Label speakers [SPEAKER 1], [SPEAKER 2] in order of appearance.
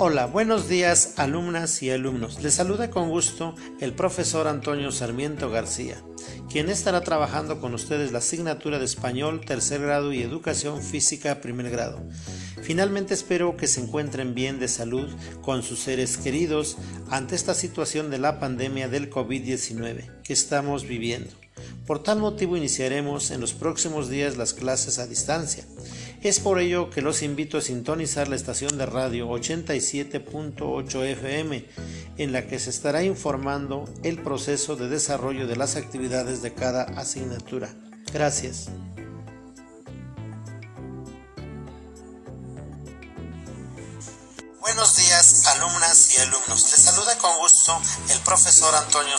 [SPEAKER 1] Hola, buenos días alumnas y alumnos. Les saluda con gusto el profesor Antonio Sarmiento García, quien estará trabajando con ustedes la asignatura de español tercer grado y educación física primer grado. Finalmente espero que se encuentren bien de salud con sus seres queridos ante esta situación de la pandemia del COVID-19 que estamos viviendo. Por tal motivo iniciaremos en los próximos días las clases a distancia. Es por ello que los invito a sintonizar la estación de radio 87.8 FM, en la que se estará informando el proceso de desarrollo de las actividades de cada asignatura. Gracias. Buenos días, alumnas y alumnos. Les saluda con gusto el profesor Antonio